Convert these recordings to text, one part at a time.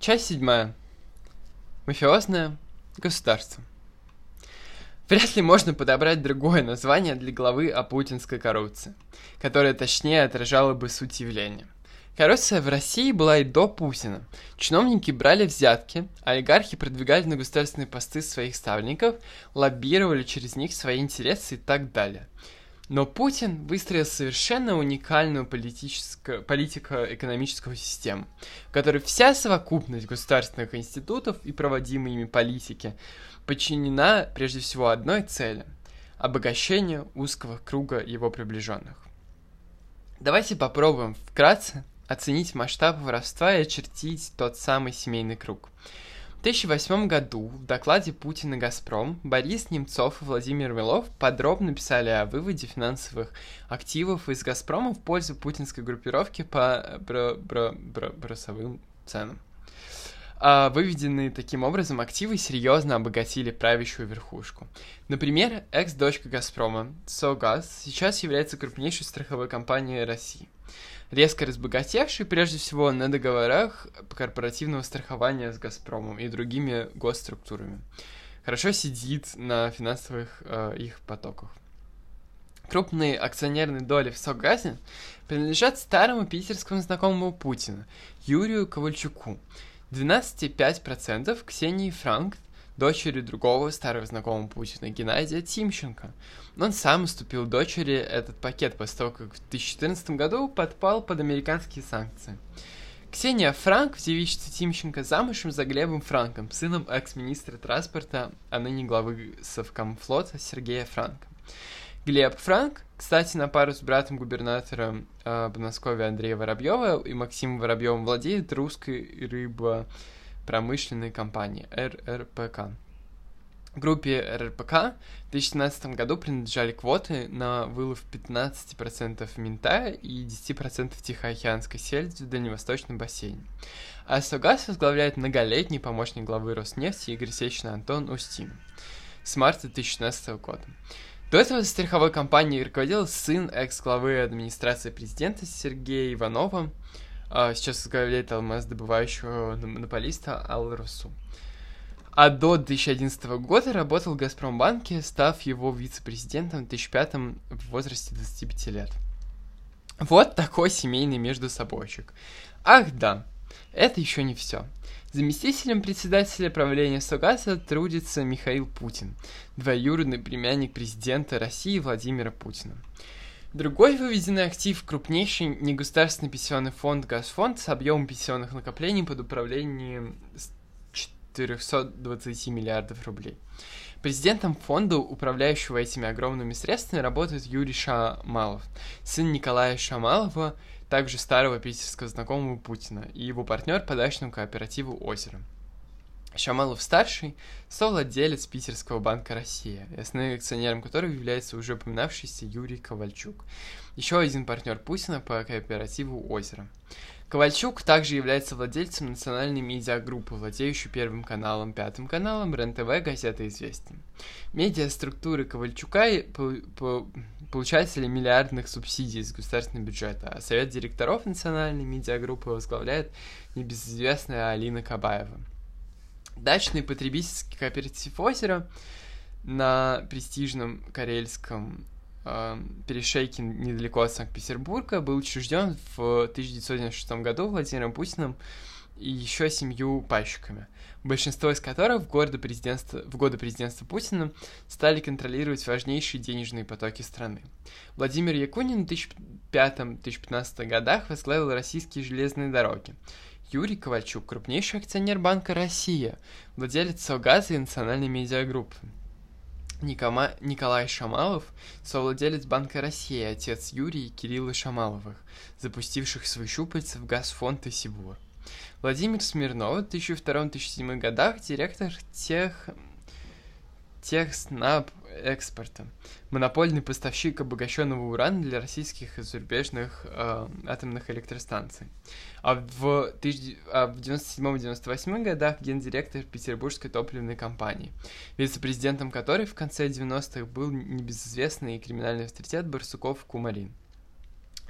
Часть седьмая. Мафиозное государство. Вряд ли можно подобрать другое название для главы о путинской коррупции, которое точнее отражало бы суть явления. Коррупция в России была и до Путина. Чиновники брали взятки, олигархи продвигали на государственные посты своих ставленников, лоббировали через них свои интересы и так далее – но Путин выстроил совершенно уникальную политико-экономическую систему, в которой вся совокупность государственных институтов и проводимой ими политики подчинена прежде всего одной цели – обогащению узкого круга его приближенных. Давайте попробуем вкратце оценить масштаб воровства и очертить тот самый семейный круг – в 2008 году в докладе Путина «Газпром» Борис Немцов и Владимир Милов подробно писали о выводе финансовых активов из «Газпрома» в пользу путинской группировки по бро бро бро бросовым ценам. А выведенные таким образом активы серьезно обогатили правящую верхушку. Например, экс-дочка «Газпрома» «Согаз» сейчас является крупнейшей страховой компанией России – резко разбогатевший, прежде всего, на договорах корпоративного страхования с «Газпромом» и другими госструктурами. Хорошо сидит на финансовых э, их потоках. Крупные акционерные доли в Соггазе принадлежат старому питерскому знакомому Путина, Юрию Ковальчуку. 12,5% Ксении Франк, дочери другого старого знакомого Путина, Геннадия Тимченко. Он сам уступил дочери этот пакет после того, как в 2014 году подпал под американские санкции. Ксения Франк девичестве Тимченко замужем за Глебом Франком, сыном экс-министра транспорта, а ныне главы Совкомфлота Сергея Франка. Глеб Франк, кстати, на пару с братом губернатора э, Подмосковья Андрея Воробьева и Максимом Воробьевым владеет русской рыбо промышленной компании РРПК. Группе РРПК в 2017 году принадлежали квоты на вылов 15% минта и 10% тихоокеанской сельди в Дальневосточном бассейне. А Согаз возглавляет многолетний помощник главы Роснефти Игорь Сечин Антон Устин с марта 2016 года. До этого страховой компанией руководил сын экс-главы администрации президента Сергея Иванова, сейчас возглавляет ЛМС добывающего монополиста Алросу. А до 2011 года работал в Газпромбанке, став его вице-президентом в 2005 в возрасте 25 лет. Вот такой семейный между собойчик. Ах да, это еще не все. Заместителем председателя правления Согаза трудится Михаил Путин, двоюродный племянник президента России Владимира Путина. Другой выведенный актив – крупнейший негосударственный пенсионный фонд «Газфонд» с объемом пенсионных накоплений под управлением 420 миллиардов рублей. Президентом фонда, управляющего этими огромными средствами, работает Юрий Шамалов, сын Николая Шамалова, также старого питерского знакомого Путина, и его партнер по дачному кооперативу «Озеро». Шамалов-старший – совладелец Питерского банка «Россия», основным акционером которого является уже упоминавшийся Юрий Ковальчук, еще один партнер Путина по кооперативу «Озеро». Ковальчук также является владельцем национальной медиагруппы, владеющей Первым каналом, Пятым каналом, РЕН-ТВ, газеты «Известия». Медиаструктуры Ковальчука – получатели миллиардных субсидий из государственного бюджета, а совет директоров национальной медиагруппы возглавляет небезызвестная Алина Кабаева. Дачный потребительский кооператив «Озеро» на престижном карельском э, перешейке недалеко от Санкт-Петербурга был учрежден в 1996 году Владимиром Путиным и еще семью пайщиками, большинство из которых в годы президентства, в годы президентства Путина стали контролировать важнейшие денежные потоки страны. Владимир Якунин в 2005-2015 годах возглавил российские железные дороги, Юрий Ковальчук, крупнейший акционер Банка «Россия», владелец Согаза и национальной медиагруппы. Никома... Николай Шамалов, совладелец Банка России, отец Юрия и Кирилла Шамаловых, запустивших свои щупальца в Газфонд и Сибур. Владимир Смирнов в 2002-2007 годах директор тех Техснаб экспорта. Монопольный поставщик обогащенного урана для российских и зарубежных э, атомных электростанций. А в, а в 97-98 годах гендиректор Петербургской топливной компании, вице-президентом которой в конце 90-х был небезызвестный криминальный авторитет Барсуков Кумарин.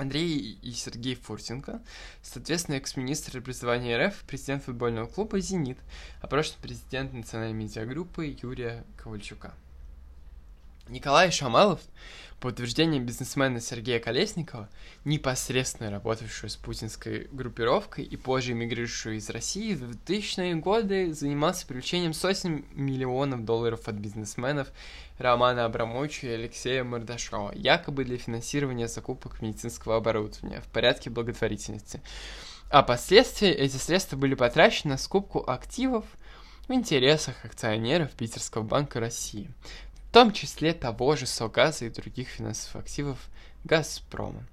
Андрей и Сергей Фурсенко, соответственно, экс-министр образования РФ, президент футбольного клуба «Зенит», а прошлый президент национальной медиагруппы Юрия Ковальчука. Николай Шамалов, по утверждению бизнесмена Сергея Колесникова, непосредственно работавшего с путинской группировкой и позже эмигрировавшего из России, в 2000-е годы занимался привлечением сотен миллионов долларов от бизнесменов Романа Абрамовича и Алексея Мордашова, якобы для финансирования закупок медицинского оборудования в порядке благотворительности. А последствия эти средства были потрачены на скупку активов в интересах акционеров Питерского банка России, в том числе того же Согаза и других финансовых активов Газпрома.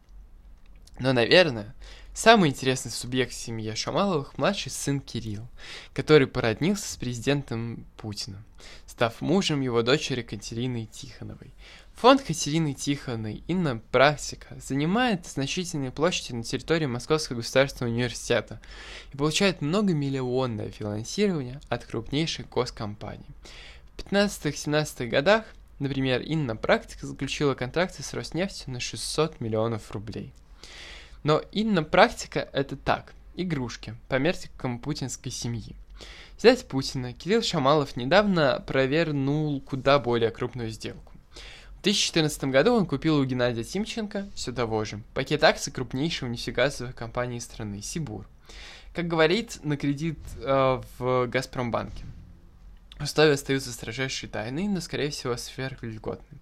Но, наверное, самый интересный субъект в семье Шамаловых – младший сын Кирилл, который породнился с президентом Путиным, став мужем его дочери Катерины Тихоновой. Фонд Катерины Тихоновой «Инна Практика» занимает значительные площади на территории Московского государственного университета и получает многомиллионное финансирование от крупнейших госкомпаний – 15-17 годах, например, Инна Практика заключила контракты с Роснефтью на 600 миллионов рублей. Но Инна Практика это так, игрушки, по меркам путинской семьи. Зять Путина Кирилл Шамалов недавно провернул куда более крупную сделку. В 2014 году он купил у Геннадия Тимченко, все того же, пакет акций крупнейшего нефтегазовой компании страны Сибур. Как говорит, на кредит э, в Газпромбанке. Условия остаются строжайшей тайной, но, скорее всего, сверхльготны.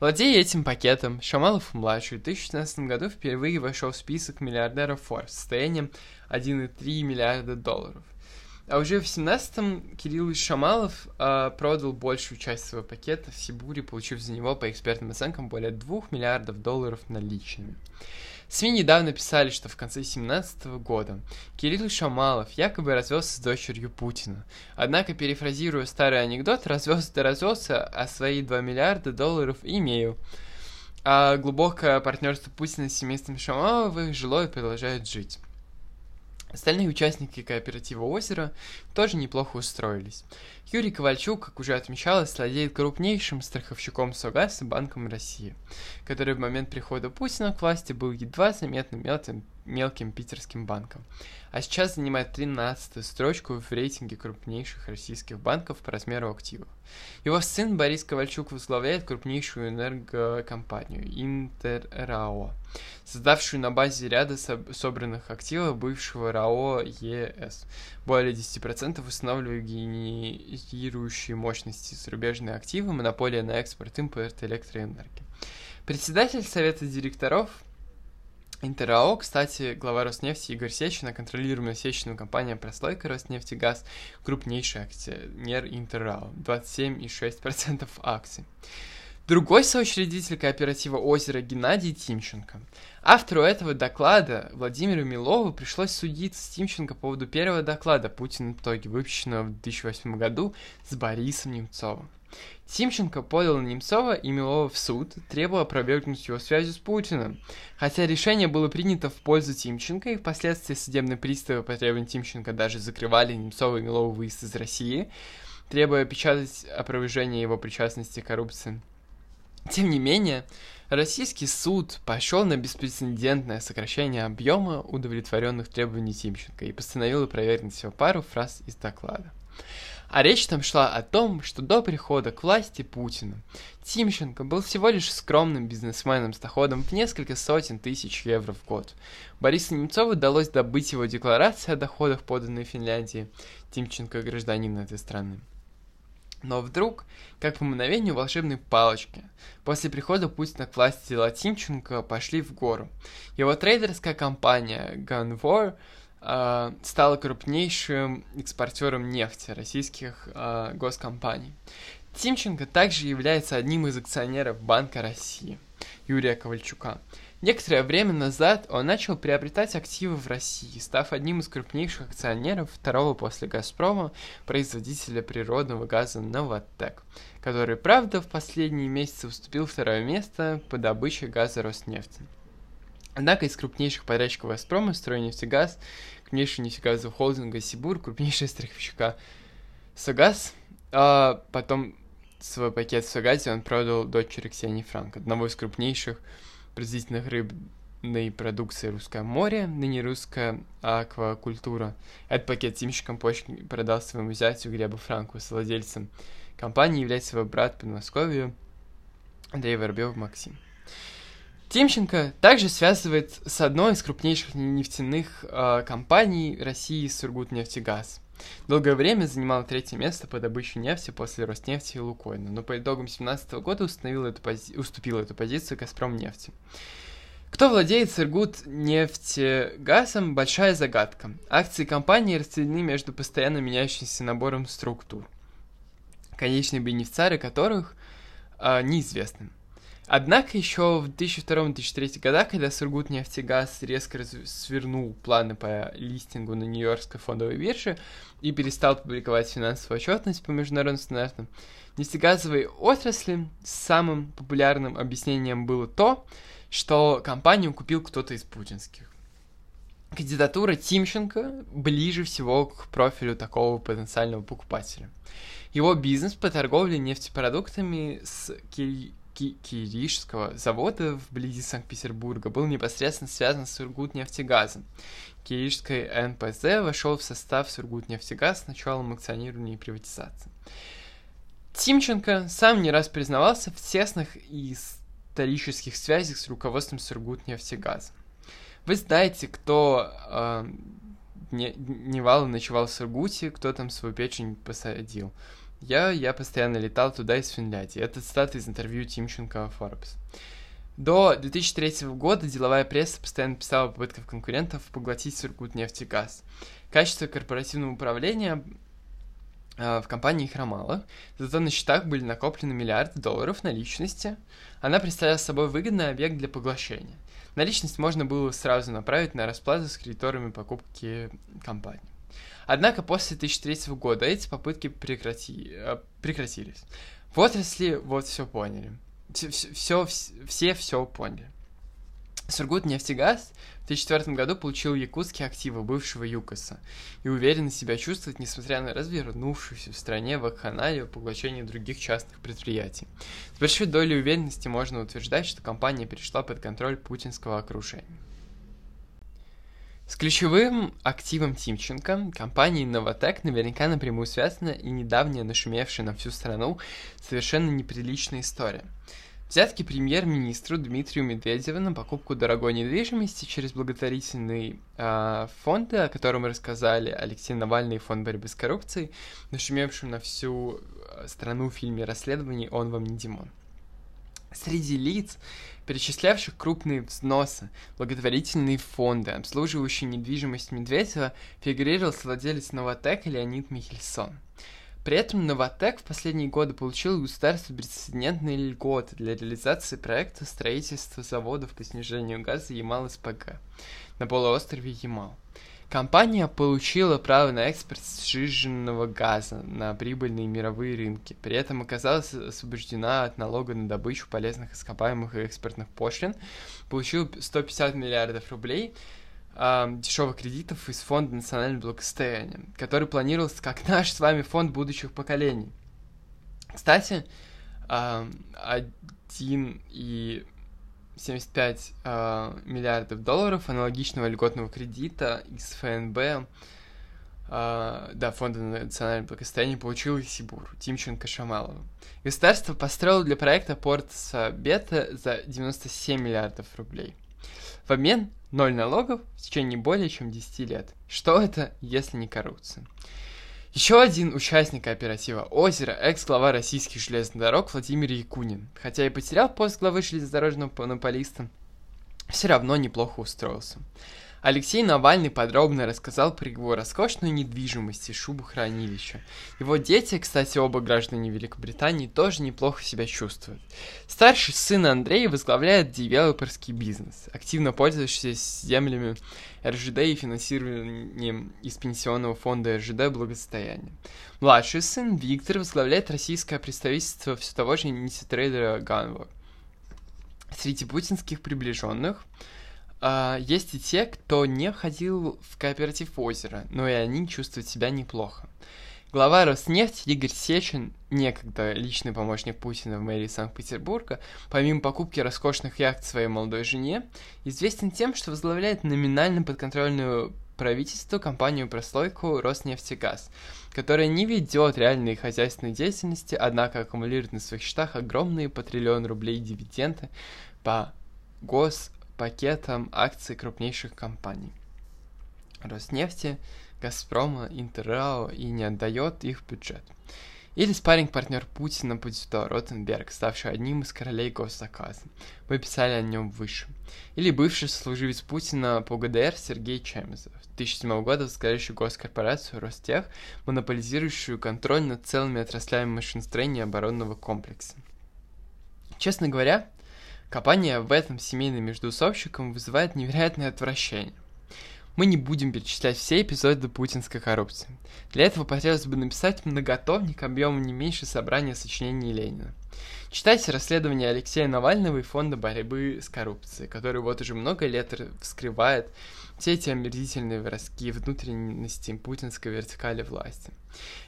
Владея этим пакетом, Шамалов-младший в 2016 году впервые вошел в список миллиардеров Forbes с состоянием 1,3 миллиарда долларов. А уже в 17-м Кирилл Шамалов э, продал большую часть своего пакета в Сибуре, получив за него, по экспертным оценкам, более 2 миллиардов долларов наличными. СМИ недавно писали, что в конце 2017 года Кирилл Шамалов якобы развелся с дочерью Путина. Однако, перефразируя старый анекдот, развелся да развелся, а свои 2 миллиарда долларов имею. А глубокое партнерство Путина с семейством Шамаловых жило и продолжает жить. Остальные участники кооператива «Озеро» тоже неплохо устроились. Юрий Ковальчук, как уже отмечалось, владеет крупнейшим страховщиком СОГАС и Банком России, который в момент прихода Путина к власти был едва заметным мелким, мелким питерским банком а сейчас занимает 13 строчку в рейтинге крупнейших российских банков по размеру активов. Его сын Борис Ковальчук возглавляет крупнейшую энергокомпанию Интеррао, создавшую на базе ряда собранных активов бывшего РАО ЕС. Более 10% устанавливают генерирующие мощности зарубежные активы, монополия на экспорт-импорт электроэнергии. Председатель Совета директоров Интерао, кстати, глава Роснефти Игорь Сечин, контролируемая Сечиным компания «Прослойка Роснефтегаз», крупнейший акционер Интерао, 27,6% акций. Другой соучредитель кооператива «Озеро» Геннадий Тимченко. Автору этого доклада Владимиру Милову пришлось судиться с Тимченко по поводу первого доклада Путина в итоге, выпущенного в 2008 году с Борисом Немцовым. Тимченко подал на Немцова и Милова в суд, требуя опровергнуть его связи с Путиным. Хотя решение было принято в пользу Тимченко, и впоследствии судебные приставы по требованию Тимченко даже закрывали Немцова и Милова выезд из России, требуя печатать опровержение его причастности к коррупции. Тем не менее, российский суд пошел на беспрецедентное сокращение объема удовлетворенных требований Тимченко и постановил опровергнуть всего пару фраз из доклада. А речь там шла о том, что до прихода к власти Путина Тимченко был всего лишь скромным бизнесменом с доходом в несколько сотен тысяч евро в год. Борису Немцову удалось добыть его декларацию о доходах, поданной Финляндии. Тимченко – гражданин этой страны. Но вдруг, как по мгновению волшебной палочки, после прихода Путина к власти дела Тимченко пошли в гору. Его трейдерская компания Gunvor – стала крупнейшим экспортером нефти российских э, госкомпаний. Тимченко также является одним из акционеров Банка России Юрия Ковальчука. Некоторое время назад он начал приобретать активы в России, став одним из крупнейших акционеров второго после «Газпрома» производителя природного газа «Новотек», который, правда, в последние месяцы уступил второе место по добыче газа Роснефти. Однако из крупнейших подрядчиков «Газпрома» «Стройнефтегаз», крупнейшего нефтегазового холдинга «Сибур», крупнейшего страховщика «Согаз», а потом свой пакет в Сагазе он продал дочери Ксении Франк, одного из крупнейших производительных рыб продукции «Русское море», ныне «Русская аквакультура». Этот пакет Тимщиком позже продал своему зятю Глебу Франку, с владельцем компании является его брат Подмосковью Андрей Воробьев Максим. Тимченко также связывает с одной из крупнейших нефтяных э, компаний России Сургутнефтегаз. Долгое время занимал третье место по добыче нефти после Роснефти и Лукойна, но по итогам 2017 года установил эту пози- уступил эту позицию Газпром нефти. Кто владеет Сургут нефтегазом – большая загадка. Акции компании разделены между постоянно меняющимся набором структур, конечные бенефициары которых э, неизвестны. Однако еще в 2002-2003 годах, когда Сургутнефтегаз резко свернул планы по листингу на Нью-Йоркской фондовой бирже и перестал публиковать финансовую отчетность по международным стандартам, нефтегазовой отрасли самым популярным объяснением было то, что компанию купил кто-то из путинских. Кандидатура Тимченко ближе всего к профилю такого потенциального покупателя. Его бизнес по торговле нефтепродуктами с Ки завода вблизи Санкт-Петербурга был непосредственно связан с Сургутнефтегазом. Киришский НПЗ вошел в состав Сургутнефтегаз с началом акционирования и приватизации. Тимченко сам не раз признавался в тесных исторических связях с руководством Сургутнефтегаза. Вы знаете, кто э, не, невал ночевал в Сургуте, кто там свою печень посадил. Я, я постоянно летал туда из Финляндии. Это цитата из интервью Тимченко Forbes. До 2003 года деловая пресса постоянно писала о попытках конкурентов поглотить Сургутнефтегаз. Качество корпоративного управления э, в компании хромало, зато на счетах были накоплены миллиарды долларов наличности. Она представляла собой выгодный объект для поглощения. Наличность можно было сразу направить на расплату с кредиторами покупки компании. Однако после 2003 года эти попытки прекрати... Э, прекратились. В отрасли вот все поняли. Все, все, все все поняли. Сургут нефтегаз в 2004 году получил якутские активы бывшего ЮКОСа и уверенно себя чувствует, несмотря на развернувшуюся в стране вакханалию поглощение других частных предприятий. С большой долей уверенности можно утверждать, что компания перешла под контроль путинского окружения. С ключевым активом Тимченко, компанией Новотек, наверняка напрямую связана и недавняя нашумевшая на всю страну совершенно неприличная история. Взятки премьер-министру Дмитрию Медведеву на покупку дорогой недвижимости через благотворительный э, фонд, о котором рассказали Алексей Навальный и фонд борьбы с коррупцией, нашумевшим на всю страну в фильме расследований «Он вам не Димон». Среди лиц, перечислявших крупные взносы, благотворительные фонды, обслуживающие недвижимость Медведева, фигурировал владелец Новотека Леонид Михельсон. При этом Новотек в последние годы получил у государства беспрецедентные льготы для реализации проекта строительства заводов по снижению газа Ямал-СПГ на полуострове Ямал. Компания получила право на экспорт сжиженного газа на прибыльные мировые рынки, при этом оказалась освобождена от налога на добычу полезных ископаемых и экспортных пошлин, получила 150 миллиардов рублей э, дешевых кредитов из Фонда национального благосостояния, который планировался как наш с вами фонд будущих поколений. Кстати, э, один и 75 э, миллиардов долларов аналогичного льготного кредита из ФНБ, э, да, Фонда национального благосостояния, получил Сибур, Тимченко Шамалова. Государство построило для проекта порт Сабета за 97 миллиардов рублей. В обмен ноль налогов в течение более чем 10 лет. Что это, если не коррупция? Еще один участник кооператива «Озеро» — экс-глава российских железных дорог Владимир Якунин. Хотя и потерял пост главы железнодорожного монополиста, все равно неплохо устроился. Алексей Навальный подробно рассказал про его роскошную недвижимость и шубохранилище. Его дети, кстати, оба граждане Великобритании, тоже неплохо себя чувствуют. Старший сын Андрей возглавляет девелоперский бизнес, активно пользующийся землями РЖД и финансированием из пенсионного фонда РЖД благосостояния. Младший сын Виктор возглавляет российское представительство все того же инициатрейдера Ганва. Среди путинских приближенных Uh, есть и те, кто не ходил в кооператив озера, но и они чувствуют себя неплохо. Глава Роснефти Игорь Сечин, некогда личный помощник Путина в мэрии Санкт-Петербурга, помимо покупки роскошных яхт своей молодой жене, известен тем, что возглавляет номинально подконтрольную правительству компанию-прослойку Роснефтегаз, которая не ведет реальной хозяйственной деятельности, однако аккумулирует на своих счетах огромные по триллион рублей дивиденды по госпакетам акций крупнейших компаний. Роснефти, Газпрома, Интеррао и не отдает их бюджет. Или спарринг-партнер Путина будет Ротенберг, ставший одним из королей госзаказа. Мы писали о нем выше. Или бывший служивец Путина по ГДР Сергей Чемезов, 2007 года возглавляющий госкорпорацию Ростех, монополизирующую контроль над целыми отраслями машиностроения и оборонного комплекса. Честно говоря, копание в этом семейным междуусобщиком вызывает невероятное отвращение. Мы не будем перечислять все эпизоды путинской коррупции. Для этого хотелось бы написать многотомник объемом не меньше собрания сочинений Ленина. Читайте расследование Алексея Навального и Фонда борьбы с коррупцией, который вот уже много лет вскрывает все эти омерзительные воровские внутренности путинской вертикали власти.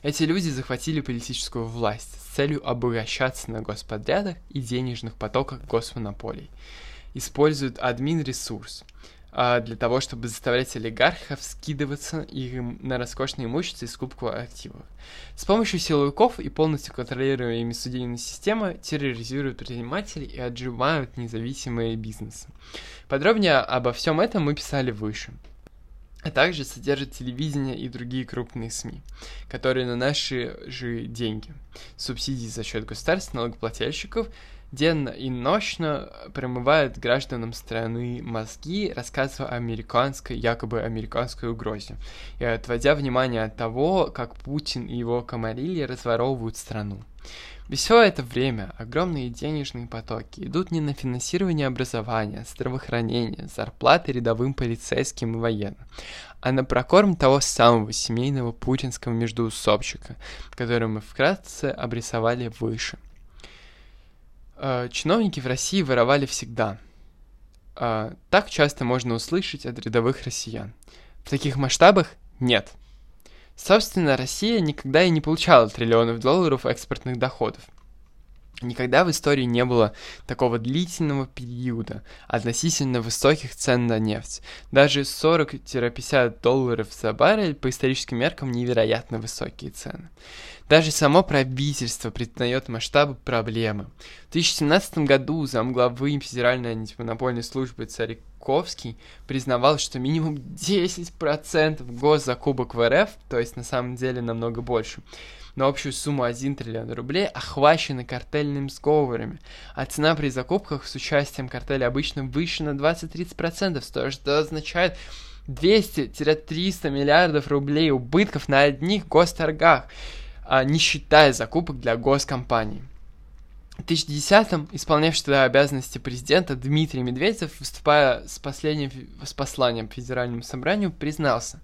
Эти люди захватили политическую власть с целью обогащаться на господрядах и денежных потоках госмонополий. Используют админ-ресурс, для того, чтобы заставлять олигархов скидываться им на роскошные имущества и скупку активов. С помощью силовиков и полностью контролируемой судебной системы терроризируют предпринимателей и отжимают независимые бизнесы. Подробнее обо всем этом мы писали выше а также содержит телевидение и другие крупные СМИ, которые на наши же деньги, субсидии за счет государства, налогоплательщиков, денно и ночно промывают гражданам страны мозги, рассказывая о американской, якобы американской угрозе, и отводя внимание от того, как Путин и его комарили разворовывают страну. Ведь все это время огромные денежные потоки идут не на финансирование образования, здравоохранения, зарплаты рядовым полицейским и военным, а на прокорм того самого семейного путинского междуусобщика, который мы вкратце обрисовали выше – чиновники в России воровали всегда. Э, так часто можно услышать от рядовых россиян. В таких масштабах нет. Собственно, Россия никогда и не получала триллионов долларов экспортных доходов. Никогда в истории не было такого длительного периода относительно высоких цен на нефть. Даже 40-50 долларов за баррель по историческим меркам невероятно высокие цены. Даже само правительство признает масштабы проблемы. В 2017 году замглавы Федеральной антимонопольной службы Цариковский признавал, что минимум 10% госзакупок в РФ, то есть на самом деле намного больше, на общую сумму 1 триллион рублей охвачены картельными сговорами, а цена при закупках с участием картеля обычно выше на 20-30%, что означает 200-300 миллиардов рублей убытков на одних госторгах а, не считая закупок для госкомпаний. В 2010-м исполнявший тогда обязанности президента Дмитрий Медведев, выступая с, последним, с посланием Федеральному собранию, признался,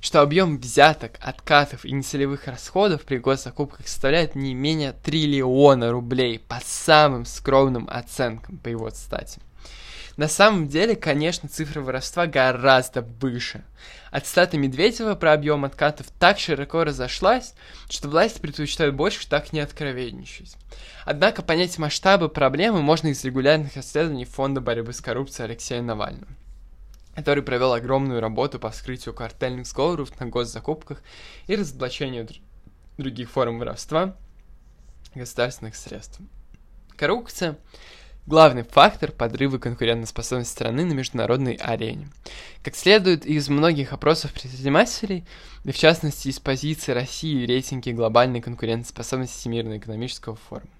что объем взяток, откатов и нецелевых расходов при госзакупках составляет не менее триллиона рублей по самым скромным оценкам, по его цитате. На самом деле, конечно, цифра воровства гораздо выше. Отстата Медведева про объем откатов так широко разошлась, что власти предпочитают больше так не откровенничать. Однако понять масштабы проблемы можно из регулярных исследований Фонда борьбы с коррупцией Алексея Навального который провел огромную работу по вскрытию картельных сговоров на госзакупках и разоблачению других форм воровства государственных средств. Коррупция главный фактор подрыва конкурентоспособности страны на международной арене. Как следует из многих опросов предпринимателей, и в частности из позиции России в рейтинге глобальной конкурентоспособности Всемирного экономического форума.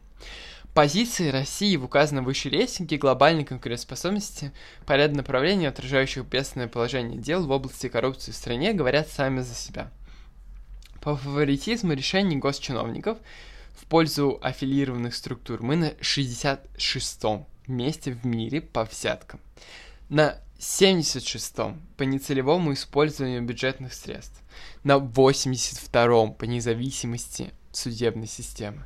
Позиции России в указанном выше рейтинге глобальной конкурентоспособности по ряду направлений, отражающих бедственное положение дел в области коррупции в стране, говорят сами за себя. По фаворитизму решений госчиновников – в пользу аффилированных структур мы на 66-м месте в мире по взяткам. На 76-м по нецелевому использованию бюджетных средств. На 82-м по независимости судебной системы.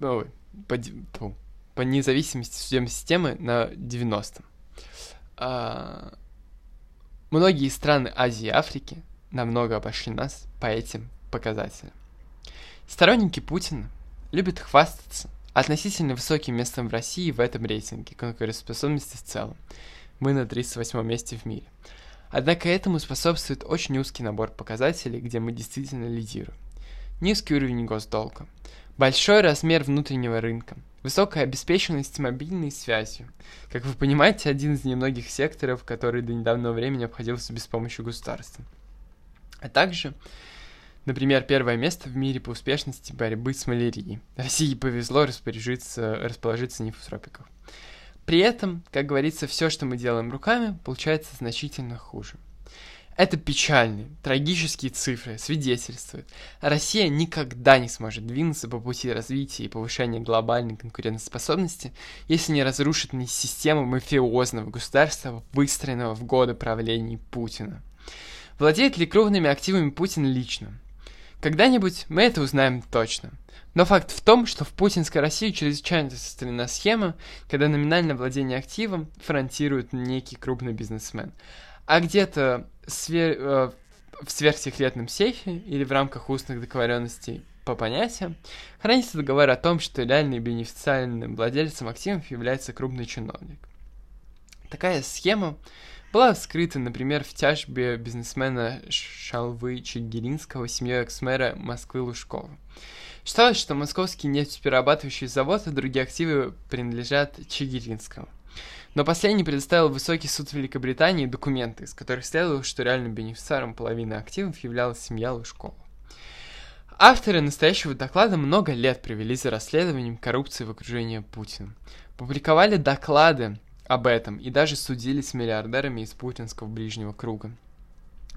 Ой, по, по, по независимости судебной системы на 90-м. А, многие страны Азии и Африки намного обошли нас по этим показателя. Сторонники Путина любят хвастаться относительно высоким местом в России в этом рейтинге конкурентоспособности в целом. Мы на 38 месте в мире. Однако этому способствует очень узкий набор показателей, где мы действительно лидируем. Низкий уровень госдолга, большой размер внутреннего рынка, высокая обеспеченность мобильной связью. Как вы понимаете, один из немногих секторов, который до недавнего времени обходился без помощи государства. А также Например, первое место в мире по успешности борьбы с малярией. России повезло распоряжиться, расположиться не в тропиках. При этом, как говорится, все, что мы делаем руками, получается значительно хуже. Это печальные, трагические цифры свидетельствуют. Россия никогда не сможет двинуться по пути развития и повышения глобальной конкурентоспособности, если не разрушит не систему мафиозного государства, выстроенного в годы правления Путина. Владеет ли крупными активами Путин лично? Когда-нибудь мы это узнаем точно. Но факт в том, что в путинской России чрезвычайно состоялена схема, когда номинальное владение активом фронтирует некий крупный бизнесмен. А где-то свер... э, в сверхсекретном сейфе или в рамках устных договоренностей по понятиям хранится договор о том, что реальным бенефициальным владельцем активов является крупный чиновник. Такая схема была вскрыта, например, в тяжбе бизнесмена Шалвы Чигиринского семьей экс-мэра Москвы Лужкова. Считалось, что московский нефтеперерабатывающий завод и другие активы принадлежат Чигиринскому. Но последний предоставил высокий суд Великобритании документы, из которых следовало, что реальным бенефициаром половины активов являлась семья Лужкова. Авторы настоящего доклада много лет провели за расследованием коррупции в окружении Путина. Публиковали доклады об этом и даже судились с миллиардерами из путинского ближнего круга.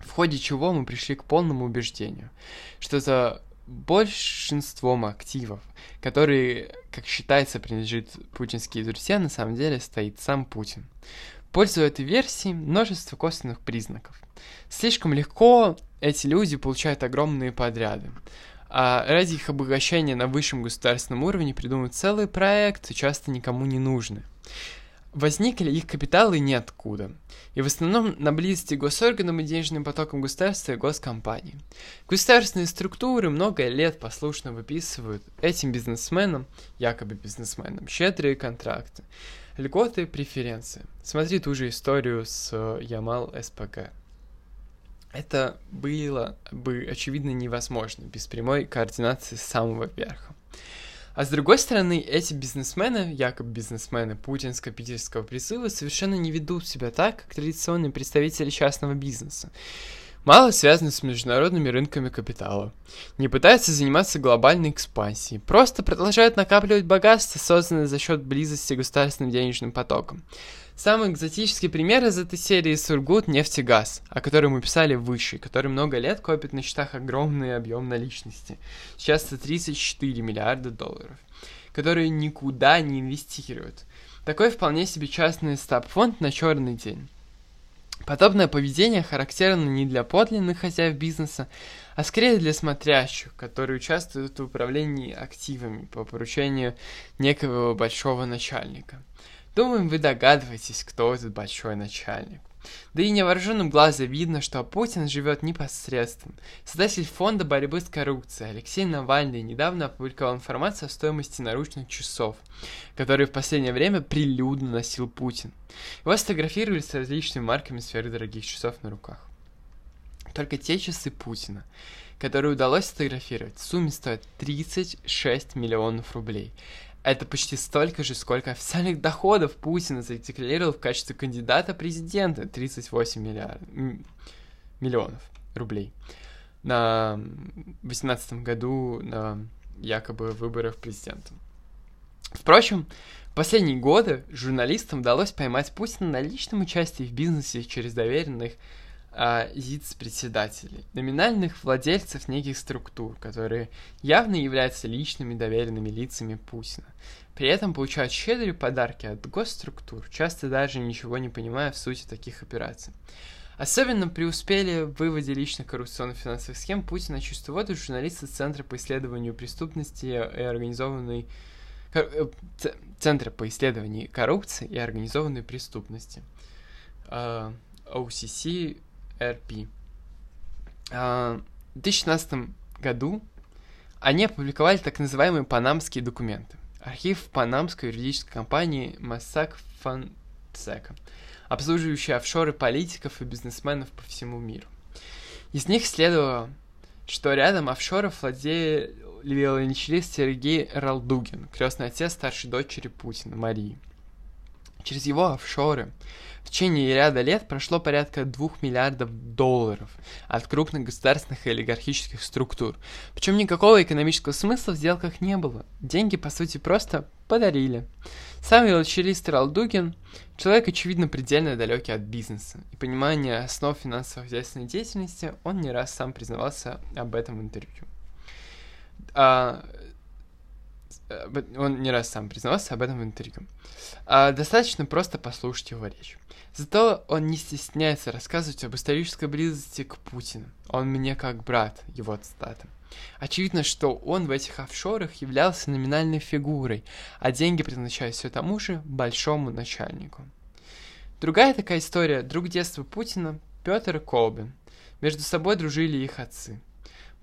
В ходе чего мы пришли к полному убеждению, что за большинством активов, которые, как считается, принадлежит путинские друзья, на самом деле стоит сам Путин. В пользу этой версии множество косвенных признаков. Слишком легко эти люди получают огромные подряды. А ради их обогащения на высшем государственном уровне придумывают целые проекты, часто никому не нужны. Возникли их капиталы ниоткуда, и в основном на близости госорганам и денежным потокам государства и госкомпаний. Государственные структуры много лет послушно выписывают этим бизнесменам, якобы бизнесменам, щедрые контракты, льготы преференции. Смотри ту же историю с э, Ямал СПГ. Это было бы, очевидно, невозможно без прямой координации с самого верха. А с другой стороны, эти бизнесмены, якобы бизнесмены путинского питерского призыва, совершенно не ведут себя так, как традиционные представители частного бизнеса. Мало связаны с международными рынками капитала. Не пытаются заниматься глобальной экспансией. Просто продолжают накапливать богатство, созданное за счет близости к государственным денежным потокам. Самый экзотический пример из этой серии Сургут нефтегаз, о котором мы писали выше, который много лет копит на счетах огромный объем наличности. Сейчас это 34 миллиарда долларов, которые никуда не инвестируют. Такой вполне себе частный стаб-фонд на черный день. Подобное поведение характерно не для подлинных хозяев бизнеса, а скорее для смотрящих, которые участвуют в управлении активами по поручению некого большого начальника – Думаем, вы догадываетесь, кто этот большой начальник. Да и невооруженным глазом видно, что Путин живет непосредственно. Создатель фонда борьбы с коррупцией Алексей Навальный недавно опубликовал информацию о стоимости наручных часов, которые в последнее время прилюдно носил Путин. Его сфотографировали с различными марками сферы дорогих часов на руках. Только те часы Путина, которые удалось сфотографировать, в сумме стоят 36 миллионов рублей. Это почти столько же, сколько официальных доходов Путина задекларировал в качестве кандидата президента 38 миллиард... миллионов рублей на 2018 году на якобы выборах президента. Впрочем, в последние годы журналистам удалось поймать Путина на личном участии в бизнесе через доверенных а, ЗИЦ-председателей, номинальных владельцев неких структур, которые явно являются личными доверенными лицами Путина. При этом получают щедрые подарки от госструктур, часто даже ничего не понимая в сути таких операций. Особенно преуспели в выводе личных коррупционных финансовых схем Путина чувство воду журналисты Центра по исследованию преступности и организованной э, Центра по исследованию коррупции и организованной преступности. Uh, а, OCC RP. А, в 2016 году они опубликовали так называемые панамские документы. Архив панамской юридической компании Mossack Fonseca, обслуживающий офшоры политиков и бизнесменов по всему миру. Из них следовало, что рядом офшоров владеет виолончелист Сергей Ралдугин, крестный отец старшей дочери Путина, Марии. Через его офшоры в течение ряда лет прошло порядка 2 миллиардов долларов от крупных государственных и олигархических структур. Причем никакого экономического смысла в сделках не было. Деньги, по сути, просто подарили. Сам велочелист Ралдугин – человек, очевидно, предельно далекий от бизнеса. И понимания основ финансово-хозяйственной деятельности он не раз сам признавался об этом в интервью. А, он не раз сам признавался об этом в интервью. А, достаточно просто послушать его речь. Зато он не стесняется рассказывать об исторической близости к Путину. Он мне как брат, его цитата. Очевидно, что он в этих офшорах являлся номинальной фигурой, а деньги предназначались все тому же большому начальнику. Другая такая история, друг детства Путина, Петр Колбин. Между собой дружили их отцы.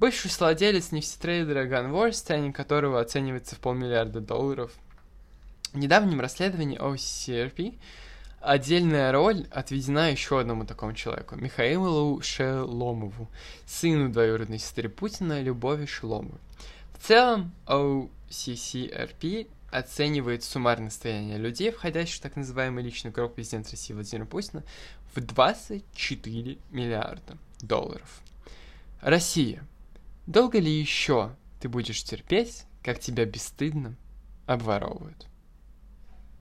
Бывший владелец нефтетрейдера Gunworth, ценник которого оценивается в полмиллиарда долларов. В недавнем расследовании OCRP отдельная роль отведена еще одному такому человеку, Михаилу Шеломову, сыну двоюродной сестры Путина Любови Шеломовой. В целом, OCCRP оценивает суммарное состояние людей, входящих в так называемый личный круг президента России Владимира Путина, в 24 миллиарда долларов. Россия. Долго ли еще ты будешь терпеть, как тебя бесстыдно обворовывают?